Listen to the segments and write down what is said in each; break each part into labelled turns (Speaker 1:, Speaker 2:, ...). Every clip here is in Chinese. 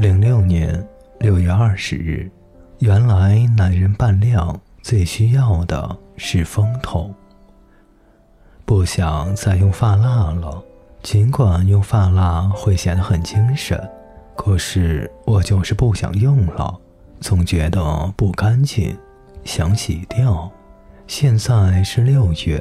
Speaker 1: 零六年六月二十日，原来男人扮靓最需要的是风头。不想再用发蜡了，尽管用发蜡会显得很精神，可是我就是不想用了，总觉得不干净，想洗掉。现在是六月，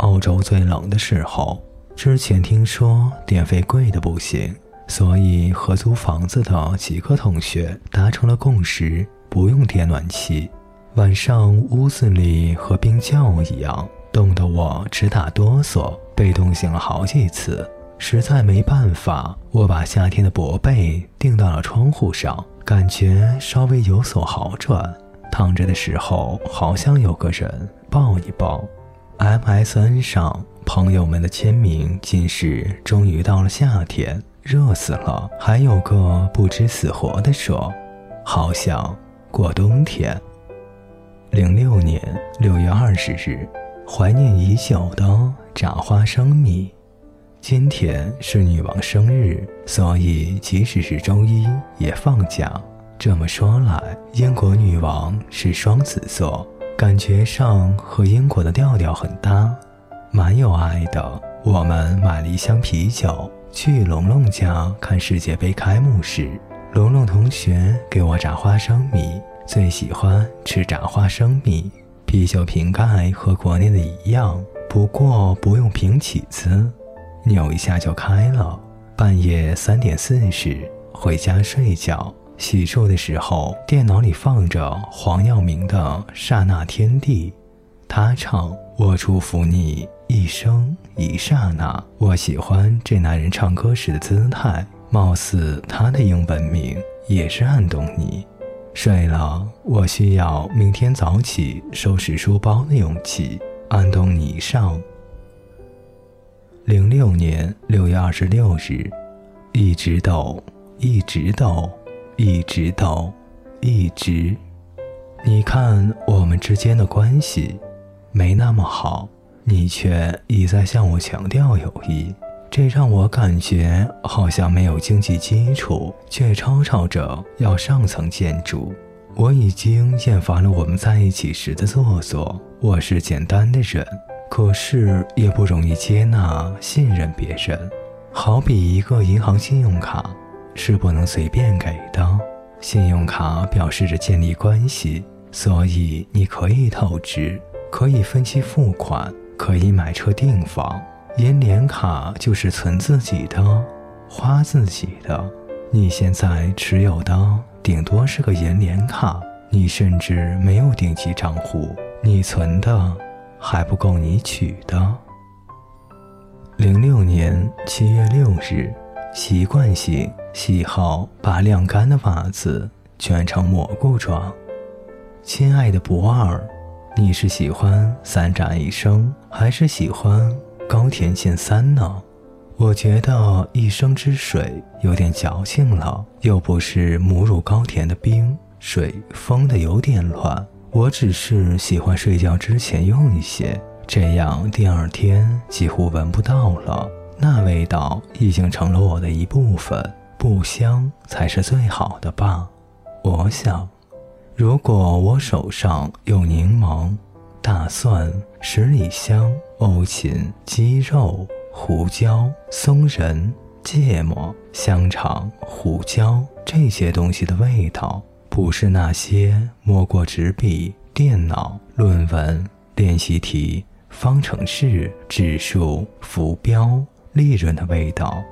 Speaker 1: 澳洲最冷的时候。之前听说电费贵的不行，所以和租房子的几个同学达成了共识，不用电暖气。晚上屋子里和冰窖一样，冻得我直打哆嗦，被冻醒了好几次。实在没办法，我把夏天的薄被钉到了窗户上，感觉稍微有所好转。躺着的时候，好像有个人抱一抱。MSN 上。朋友们的签名竟是终于到了夏天，热死了。还有个不知死活的说，好想过冬天。零六年六月二十日，怀念已久的炸花生米。今天是女王生日，所以即使是周一也放假。这么说来，英国女王是双子座，感觉上和英国的调调很搭。蛮有爱的，我们买了一箱啤酒去龙龙家看世界杯开幕式。龙龙同学给我炸花生米，最喜欢吃炸花生米。啤酒瓶盖和国内的一样，不过不用平起子，扭一下就开了。半夜三点四十回家睡觉，洗漱的时候电脑里放着黄耀明的《刹那天地》，他唱：“我祝福你。”一生一刹那，我喜欢这男人唱歌时的姿态，貌似他的英文名也是安东尼。睡了，我需要明天早起收拾书包的勇气。安东尼上。零六年六月二十六日，一直抖，一直抖，一直抖，一直。你看我们之间的关系，没那么好。你却一再向我强调友谊，这让我感觉好像没有经济基础，却吵吵着要上层建筑。我已经厌烦了我们在一起时的做作。我是简单的人，可是也不容易接纳信任别人。好比一个银行信用卡，是不能随便给的。信用卡表示着建立关系，所以你可以透支，可以分期付款。可以买车订房，银联卡就是存自己的，花自己的。你现在持有的顶多是个银联卡，你甚至没有定期账户，你存的还不够你取的。零六年七月六日，习惯性喜好把晾干的袜子卷成蘑菇状。亲爱的博尔。你是喜欢三战一生，还是喜欢高田健三呢？我觉得一生之水有点矫情了，又不是母乳高田的冰水封的有点乱。我只是喜欢睡觉之前用一些，这样第二天几乎闻不到了。那味道已经成了我的一部分，不香才是最好的吧？我想。如果我手上有柠檬、大蒜、十里香、欧芹、鸡肉、胡椒、松仁、芥末、香肠、胡椒这些东西的味道，不是那些摸过纸笔、电脑、论文、练习题、方程式、指数、浮标、利润的味道，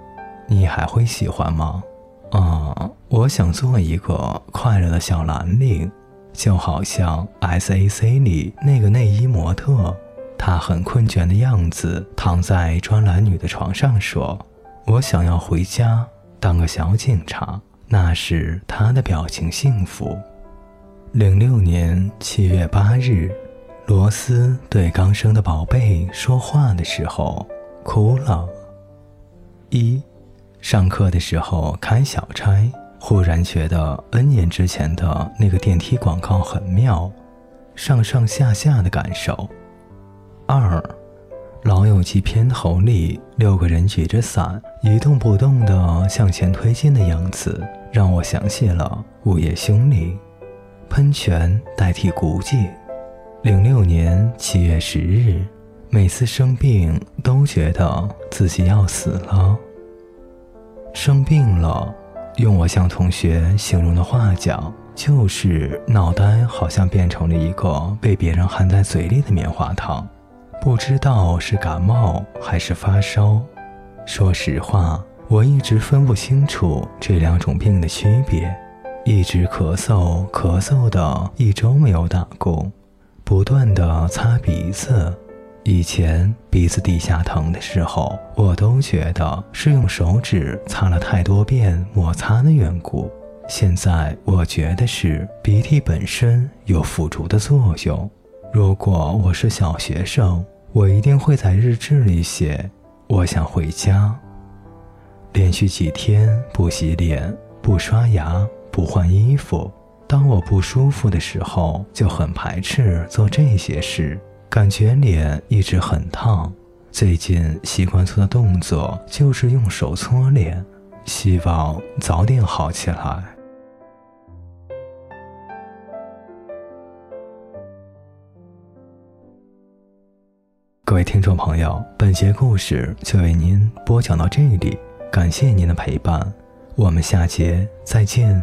Speaker 1: 你还会喜欢吗？啊，我想做一个快乐的小蓝领，就好像 S.A.C 里那个内衣模特，她很困倦的样子，躺在专栏女的床上说：“我想要回家当个小警察。”那时她的表情幸福。零六年七月八日，罗斯对刚生的宝贝说话的时候哭了。一。上课的时候开小差，忽然觉得 N 年之前的那个电梯广告很妙，上上下下的感受。二，《老友记》片头里六个人举着伞一动不动地向前推进的样子，让我想起了午夜凶铃，喷泉代替古迹。零六年七月十日，每次生病都觉得自己要死了。生病了，用我向同学形容的话讲，就是脑袋好像变成了一个被别人含在嘴里的棉花糖，不知道是感冒还是发烧。说实话，我一直分不清楚这两种病的区别，一直咳嗽咳嗽的一周没有打工，不断的擦鼻子。以前鼻子底下疼的时候，我都觉得是用手指擦了太多遍摩擦的缘故。现在我觉得是鼻涕本身有辅助的作用。如果我是小学生，我一定会在日志里写：我想回家。连续几天不洗脸、不刷牙、不换衣服，当我不舒服的时候，就很排斥做这些事。感觉脸一直很烫，最近习惯做的动作就是用手搓脸，希望早点好起来。各位听众朋友，本节故事就为您播讲到这里，感谢您的陪伴，我们下节再见。